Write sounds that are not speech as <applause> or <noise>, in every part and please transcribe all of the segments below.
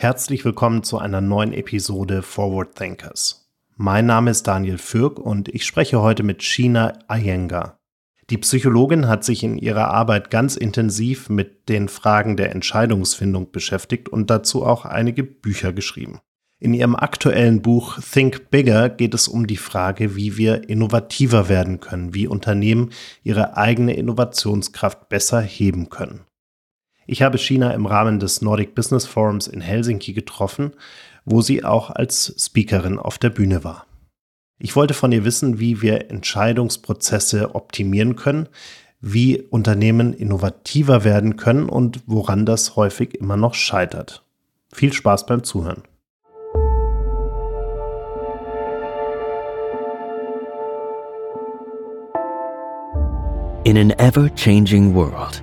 Herzlich willkommen zu einer neuen Episode Forward Thinkers. Mein Name ist Daniel Fürk und ich spreche heute mit Sheena Iyengar. Die Psychologin hat sich in ihrer Arbeit ganz intensiv mit den Fragen der Entscheidungsfindung beschäftigt und dazu auch einige Bücher geschrieben. In ihrem aktuellen Buch Think Bigger geht es um die Frage, wie wir innovativer werden können, wie Unternehmen ihre eigene Innovationskraft besser heben können. Ich habe China im Rahmen des Nordic Business Forums in Helsinki getroffen, wo sie auch als Speakerin auf der Bühne war. Ich wollte von ihr wissen, wie wir Entscheidungsprozesse optimieren können, wie Unternehmen innovativer werden können und woran das häufig immer noch scheitert. Viel Spaß beim Zuhören. In an ever changing world,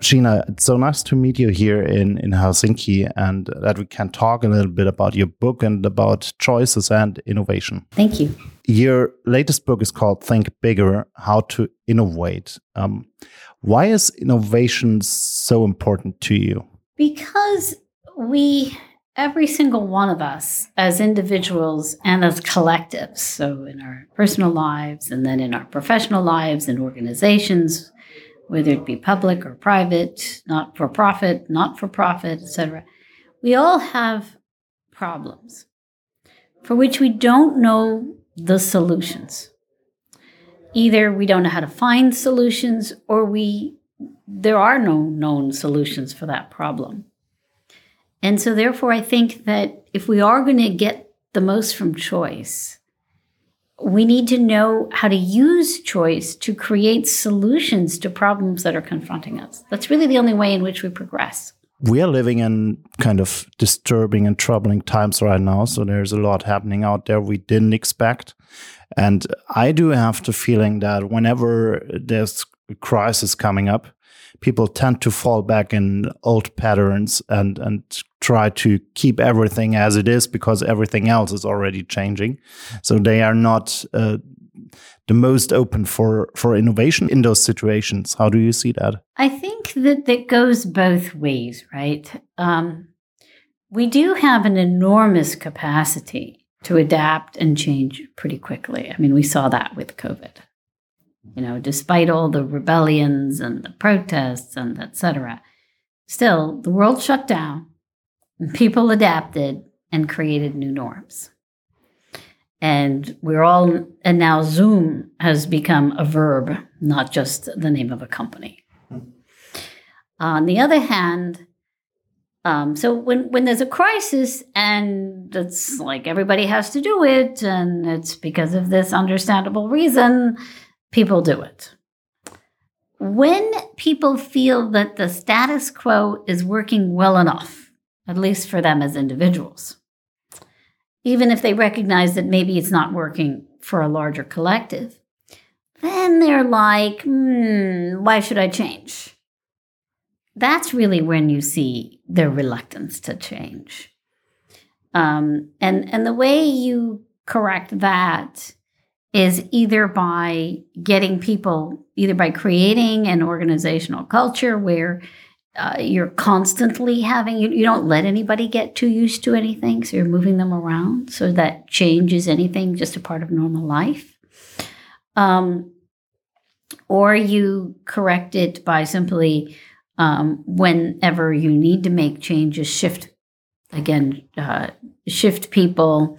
Sheena, it's so nice to meet you here in, in Helsinki and that we can talk a little bit about your book and about choices and innovation. Thank you. Your latest book is called Think Bigger How to Innovate. Um, why is innovation so important to you? Because we, every single one of us, as individuals and as collectives, so in our personal lives and then in our professional lives and organizations, whether it be public or private, not for profit, not for profit, etc. We all have problems for which we don't know the solutions. Either we don't know how to find solutions or we there are no known solutions for that problem. And so therefore I think that if we are going to get the most from choice, we need to know how to use choice to create solutions to problems that are confronting us. That's really the only way in which we progress. We are living in kind of disturbing and troubling times right now. So there's a lot happening out there we didn't expect. And I do have the feeling that whenever there's a crisis coming up, people tend to fall back in old patterns and and try to keep everything as it is because everything else is already changing. So they are not uh, the most open for for innovation in those situations. How do you see that? I think that that goes both ways, right? Um, we do have an enormous capacity to adapt and change pretty quickly. I mean, we saw that with COVID. You know, despite all the rebellions and the protests and etc., still the world shut down and <laughs> people adapted and created new norms. And we're all, and now Zoom has become a verb, not just the name of a company. On the other hand, um, so when, when there's a crisis and it's like everybody has to do it and it's because of this understandable reason, people do it. When people feel that the status quo is working well enough, at least for them as individuals. Even if they recognize that maybe it's not working for a larger collective, then they're like, hmm, why should I change? That's really when you see their reluctance to change. Um, and, and the way you correct that is either by getting people, either by creating an organizational culture where uh, you're constantly having you, you don't let anybody get too used to anything so you're moving them around so that change is anything just a part of normal life. Um, or you correct it by simply um, whenever you need to make changes shift again uh, shift people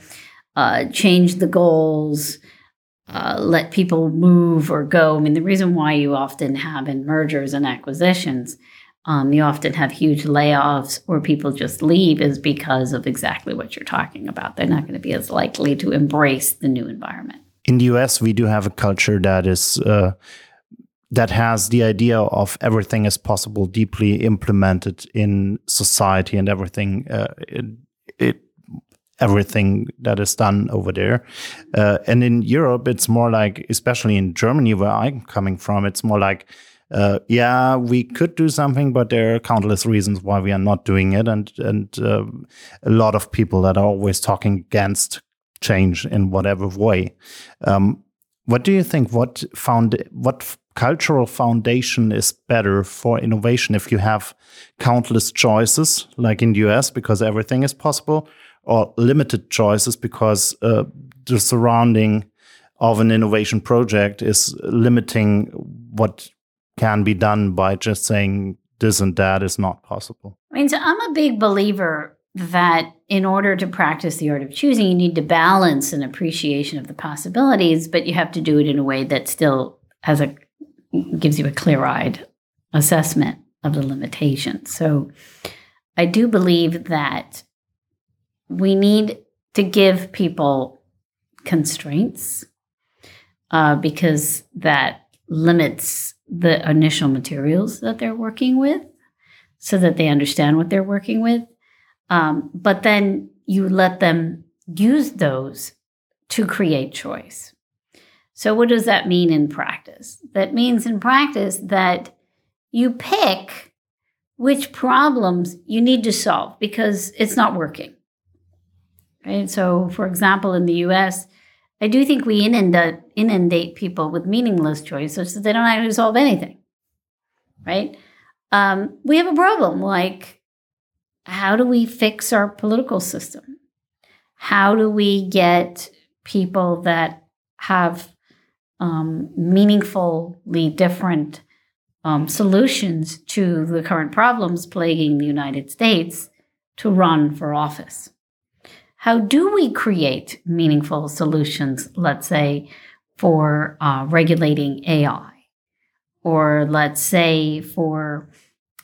uh, change the goals uh, let people move or go i mean the reason why you often have in mergers and acquisitions um, you often have huge layoffs or people just leave is because of exactly what you're talking about. They're not going to be as likely to embrace the new environment. In the US, we do have a culture that is uh, that has the idea of everything is possible deeply implemented in society and everything uh, everything that is done over there. Uh, and in Europe, it's more like, especially in Germany, where I'm coming from, it's more like, uh, yeah, we could do something, but there are countless reasons why we are not doing it, and and uh, a lot of people that are always talking against change in whatever way. Um, what do you think? What found what cultural foundation is better for innovation if you have countless choices, like in the US, because everything is possible, or limited choices because uh, the surrounding of an innovation project is limiting what can be done by just saying this and that is not possible. I mean, so I'm a big believer that in order to practice the art of choosing, you need to balance an appreciation of the possibilities, but you have to do it in a way that still has a gives you a clear-eyed assessment of the limitations. So I do believe that we need to give people constraints uh, because that limits the initial materials that they're working with so that they understand what they're working with. Um, but then you let them use those to create choice. So, what does that mean in practice? That means in practice that you pick which problems you need to solve because it's not working. Right? So, for example, in the US, I do think we inundate, inundate people with meaningless choices so they don't actually solve anything. Right? Um, we have a problem like, how do we fix our political system? How do we get people that have um, meaningfully different um, solutions to the current problems plaguing the United States to run for office? How do we create meaningful solutions, let's say, for uh, regulating AI? Or let's say for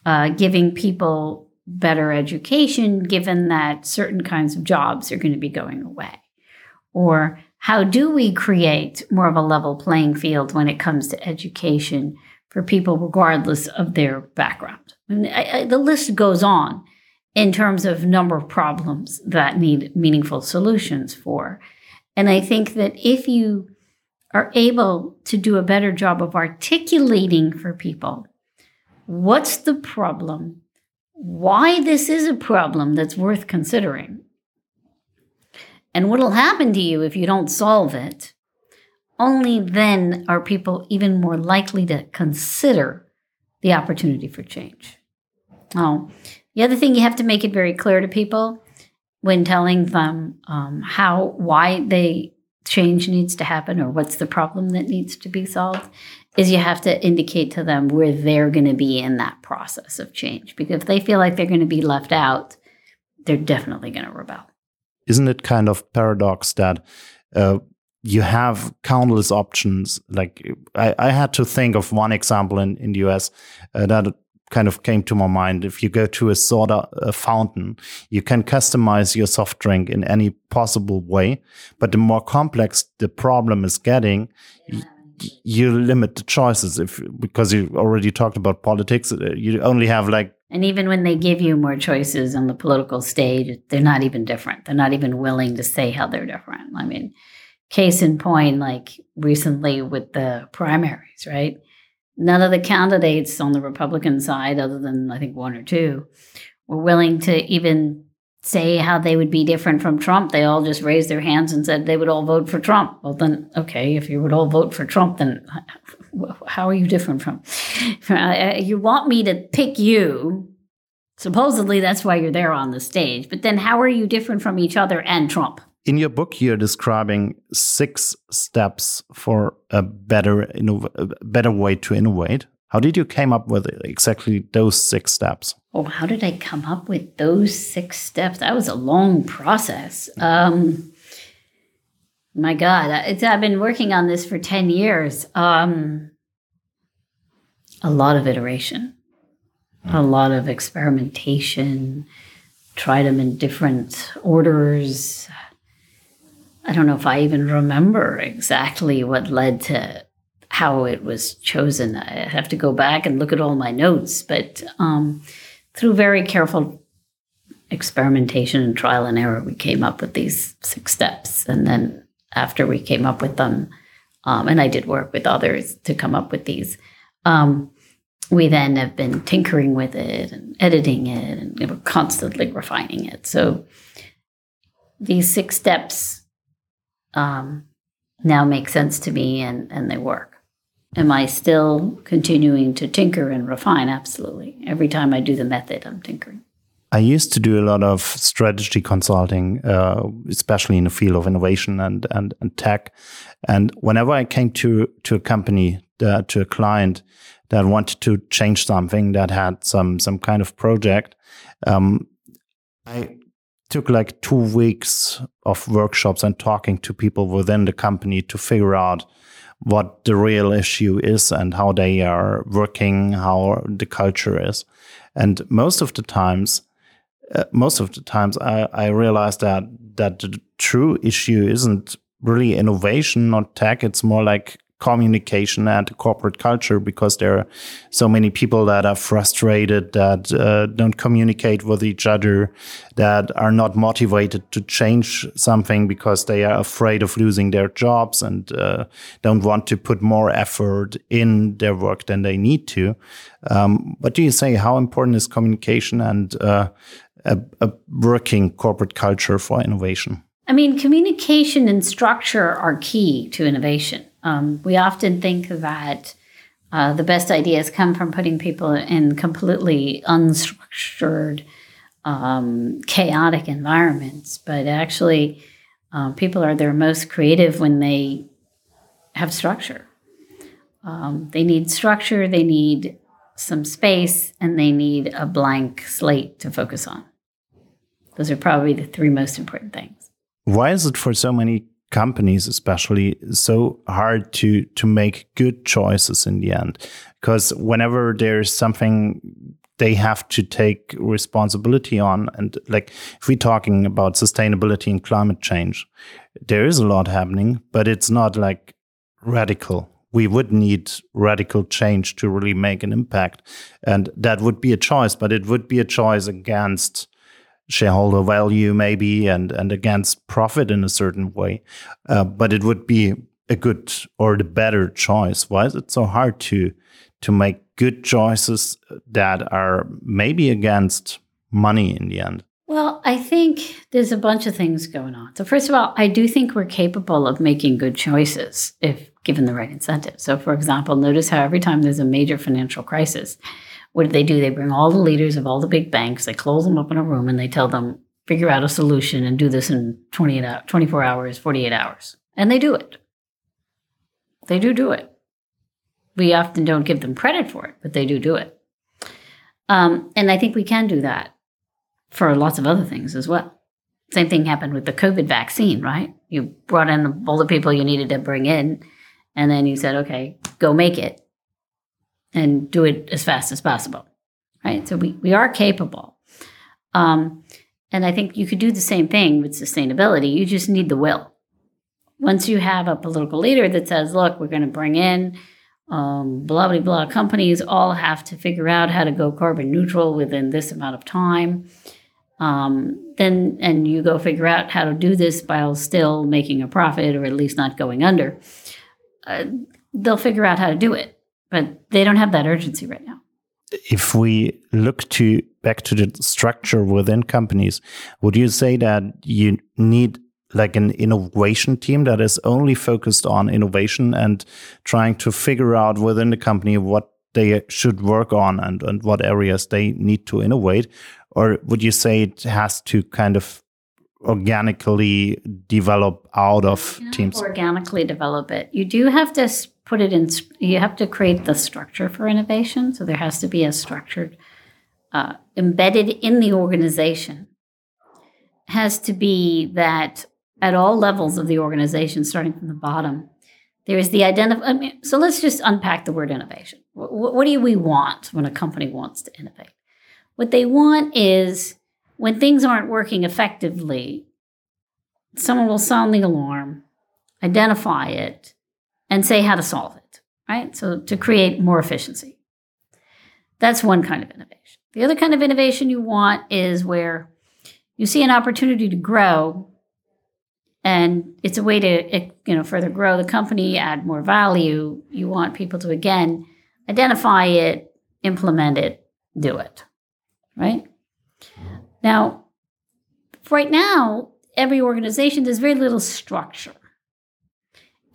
uh, giving people better education, given that certain kinds of jobs are going to be going away? Or how do we create more of a level playing field when it comes to education for people, regardless of their background? And I, I, the list goes on in terms of number of problems that need meaningful solutions for. And I think that if you are able to do a better job of articulating for people what's the problem, why this is a problem that's worth considering, and what'll happen to you if you don't solve it, only then are people even more likely to consider the opportunity for change. Oh, the other thing you have to make it very clear to people when telling them um, how, why they change needs to happen or what's the problem that needs to be solved is you have to indicate to them where they're going to be in that process of change. Because if they feel like they're going to be left out, they're definitely going to rebel. Isn't it kind of paradox that uh, you have countless options? Like I, I, had to think of one example in, in the US uh, that kind of came to my mind. If you go to a soda a fountain, you can customize your soft drink in any possible way. But the more complex the problem is getting, yeah. you limit the choices. If because you already talked about politics, uh, you only have like. And even when they give you more choices on the political stage, they're not even different. They're not even willing to say how they're different. I mean, case in point, like recently with the primaries, right? none of the candidates on the Republican side, other than I think one or two, were willing to even say how they would be different from Trump. They all just raised their hands and said they would all vote for Trump. Well, then, okay, if you would all vote for Trump, then how are you different from? Uh, uh, you want me to pick you. Supposedly, that's why you're there on the stage. But then, how are you different from each other and Trump? in your book you're describing six steps for a better better way to innovate how did you came up with exactly those six steps? Oh how did i come up with those six steps? That was a long process. Um, my god i've been working on this for 10 years. Um, a lot of iteration a lot of experimentation tried them in different orders. I don't know if I even remember exactly what led to how it was chosen. I have to go back and look at all my notes, but um, through very careful experimentation and trial and error, we came up with these six steps. And then after we came up with them, um, and I did work with others to come up with these, um, we then have been tinkering with it and editing it and we're constantly refining it. So these six steps um, now make sense to me and, and they work. Am I still continuing to tinker and refine? Absolutely. Every time I do the method, I'm tinkering. I used to do a lot of strategy consulting, uh, especially in the field of innovation and, and, and tech. And whenever I came to, to a company, uh, to a client that wanted to change something that had some, some kind of project, um, I took like two weeks of workshops and talking to people within the company to figure out what the real issue is and how they are working, how the culture is. And most of the times, uh, most of the times I, I realized that that the true issue isn't really innovation, not tech. It's more like communication and corporate culture because there are so many people that are frustrated that uh, don't communicate with each other that are not motivated to change something because they are afraid of losing their jobs and uh, don't want to put more effort in their work than they need to. Um, what do you say? How important is communication and uh, a, a working corporate culture for innovation? I mean, communication and structure are key to innovation. Um, we often think that uh, the best ideas come from putting people in completely unstructured, um, chaotic environments, but actually, uh, people are their most creative when they have structure. Um, they need structure, they need some space, and they need a blank slate to focus on. Those are probably the three most important things. Why is it for so many companies especially so hard to to make good choices in the end. Because whenever there's something they have to take responsibility on and like if we're talking about sustainability and climate change there is a lot happening but it's not like radical. We would need radical change to really make an impact and that would be a choice but it would be a choice against shareholder value maybe and and against profit in a certain way uh, but it would be a good or the better choice. Why is it so hard to to make good choices that are maybe against money in the end? Well i think there's a bunch of things going on. So first of all i do think we're capable of making good choices if given the right incentives. So for example notice how every time there's a major financial crisis what do they do? They bring all the leaders of all the big banks, they close them up in a room, and they tell them, figure out a solution and do this in 28, 24 hours, 48 hours. And they do it. They do do it. We often don't give them credit for it, but they do do it. Um, and I think we can do that for lots of other things as well. Same thing happened with the COVID vaccine, right? You brought in all the people you needed to bring in, and then you said, okay, go make it and do it as fast as possible. Right. So we, we are capable. Um, and I think you could do the same thing with sustainability. You just need the will. Once you have a political leader that says, look, we're going to bring in um, blah, blah, blah, companies all have to figure out how to go carbon neutral within this amount of time. Um, then, and you go figure out how to do this while still making a profit or at least not going under. Uh, they'll figure out how to do it but they don't have that urgency right now. If we look to back to the structure within companies, would you say that you need like an innovation team that is only focused on innovation and trying to figure out within the company what they should work on and, and what areas they need to innovate? Or would you say it has to kind of organically develop out of teams? Organically develop it. You do have to put it in, you have to create the structure for innovation. So there has to be a structured, uh, embedded in the organization, has to be that at all levels of the organization, starting from the bottom, there is the identify. I mean, so let's just unpack the word innovation. What, what do we want when a company wants to innovate? What they want is when things aren't working effectively, someone will sound the alarm, identify it, and say how to solve it, right? So to create more efficiency. That's one kind of innovation. The other kind of innovation you want is where you see an opportunity to grow, and it's a way to eh, you know further grow the company, add more value. You want people to again identify it, implement it, do it, right? Now, right now, every organization there's very little structure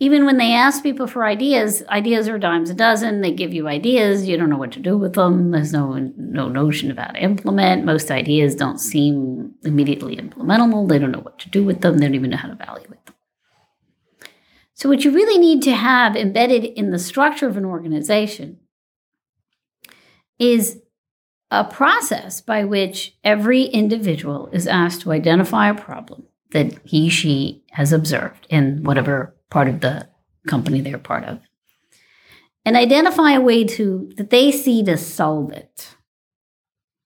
even when they ask people for ideas, ideas are dimes a dozen. They give you ideas, you don't know what to do with them. There's no no notion about implement. Most ideas don't seem immediately implementable. They don't know what to do with them. They don't even know how to evaluate them. So what you really need to have embedded in the structure of an organization is a process by which every individual is asked to identify a problem that he she has observed in whatever part of the company they're part of. And identify a way to that they see to solve it.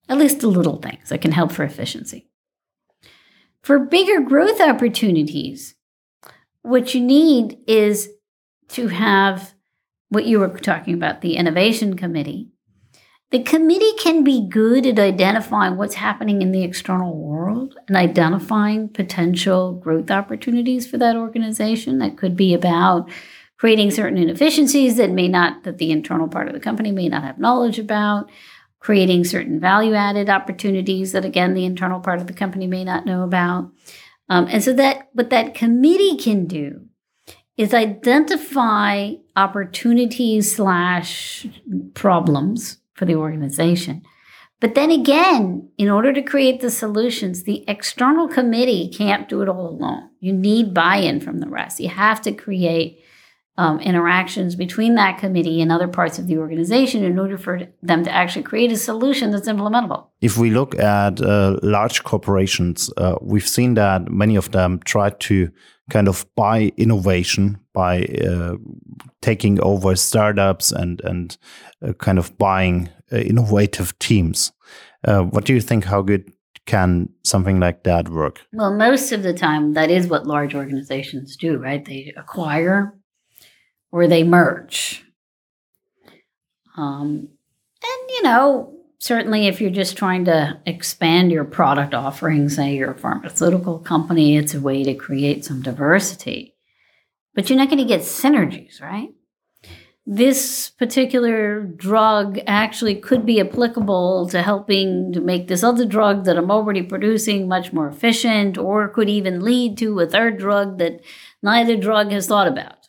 At least the little things that can help for efficiency. For bigger growth opportunities what you need is to have what you were talking about the innovation committee the committee can be good at identifying what's happening in the external world and identifying potential growth opportunities for that organization. That could be about creating certain inefficiencies that may not, that the internal part of the company may not have knowledge about, creating certain value added opportunities that, again, the internal part of the company may not know about. Um, and so that what that committee can do is identify opportunities slash problems for the organization. But then again, in order to create the solutions, the external committee can't do it all alone. You need buy in from the rest. You have to create um, interactions between that committee and other parts of the organization in order for them to actually create a solution that's implementable. If we look at uh, large corporations, uh, we've seen that many of them try to kind of buy innovation by uh, taking over startups and and uh, kind of buying uh, innovative teams. Uh, what do you think? How good can something like that work? Well, most of the time, that is what large organizations do, right? They acquire or they merge. Um, and you know, certainly if you're just trying to expand your product offering, say you're a pharmaceutical company, it's a way to create some diversity. But you're not going to get synergies, right? This particular drug actually could be applicable to helping to make this other drug that I'm already producing much more efficient, or could even lead to a third drug that neither drug has thought about.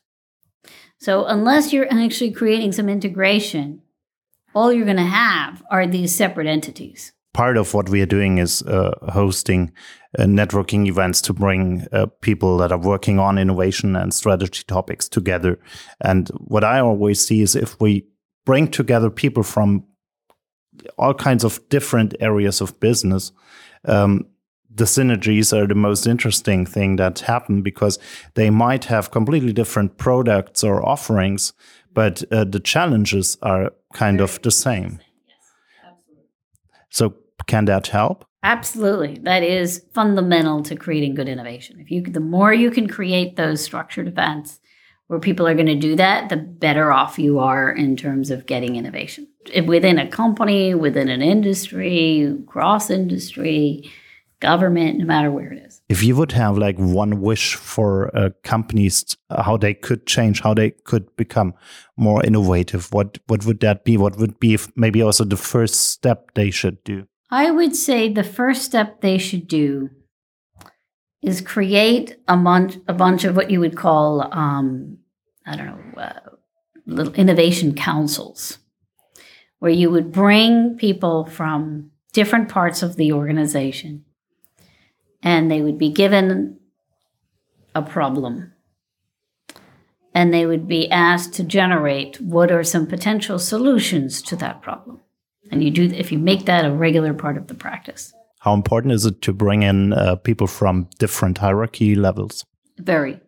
So, unless you're actually creating some integration, all you're going to have are these separate entities. Part of what we are doing is uh, hosting uh, networking events to bring uh, people that are working on innovation and strategy topics together. And what I always see is if we bring together people from all kinds of different areas of business, um, the synergies are the most interesting thing that happen because they might have completely different products or offerings, but uh, the challenges are kind of the same. So can that help? Absolutely. That is fundamental to creating good innovation. If you the more you can create those structured events where people are going to do that, the better off you are in terms of getting innovation. Within a company, within an industry, cross industry, government, no matter where it is. If you would have like one wish for uh, companies, how they could change, how they could become more innovative, what what would that be? What would be maybe also the first step they should do? I would say the first step they should do is create a bunch a bunch of what you would call um, I don't know uh, little innovation councils, where you would bring people from different parts of the organization and they would be given a problem. And they would be asked to generate what are some potential solutions to that problem. And you do if you make that a regular part of the practice. How important is it to bring in uh, people from different hierarchy levels? Very.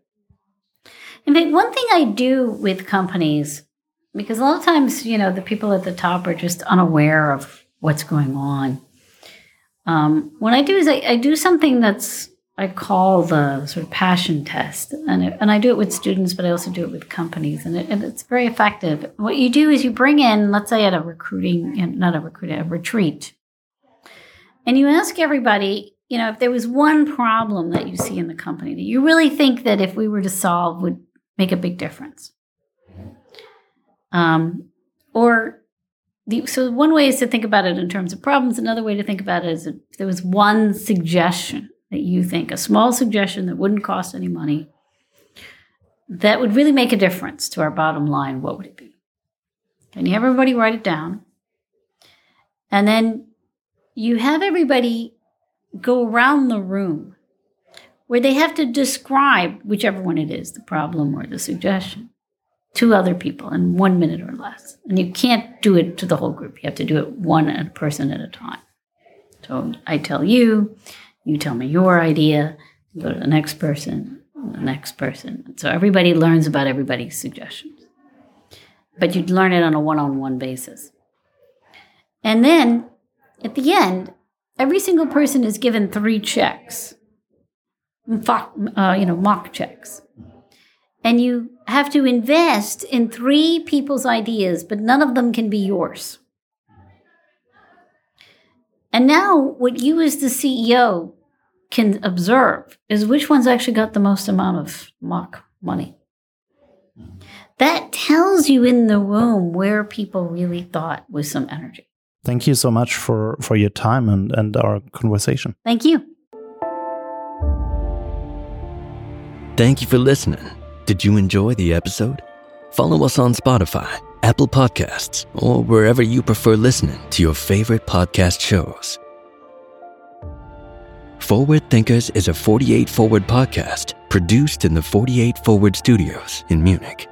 In fact one thing i do with companies because a lot of times you know the people at the top are just unaware of what's going on um, what I do is I, I, do something that's I call the sort of passion test, and it, and I do it with students, but I also do it with companies, and, it, and it's very effective. What you do is you bring in, let's say, at a recruiting, not a recruiting, a retreat, and you ask everybody, you know, if there was one problem that you see in the company that you really think that if we were to solve would make a big difference. Um, or the, so one way is to think about it in terms of problems. Another way to think about it is if there was one suggestion that you think, a small suggestion that wouldn't cost any money, that would really make a difference to our bottom line, what would it be? And you have everybody write it down. And then you have everybody go around the room where they have to describe whichever one it is, the problem or the suggestion, to other people in one minute or less. And you can't do it to the whole group. You have to do it one person at a time. So I tell you, you tell me your idea, go to the next person, the next person. So everybody learns about everybody's suggestions. But you'd learn it on a one on one basis. And then at the end, every single person is given three checks, uh, you know, mock checks. And you have to invest in three people's ideas, but none of them can be yours. And now, what you as the CEO can observe is which ones actually got the most amount of mock money. That tells you in the room where people really thought with some energy. Thank you so much for, for your time and, and our conversation. Thank you. Thank you for listening. Did you enjoy the episode? Follow us on Spotify, Apple Podcasts, or wherever you prefer listening to your favorite podcast shows. Forward Thinkers is a 48 Forward podcast produced in the 48 Forward studios in Munich.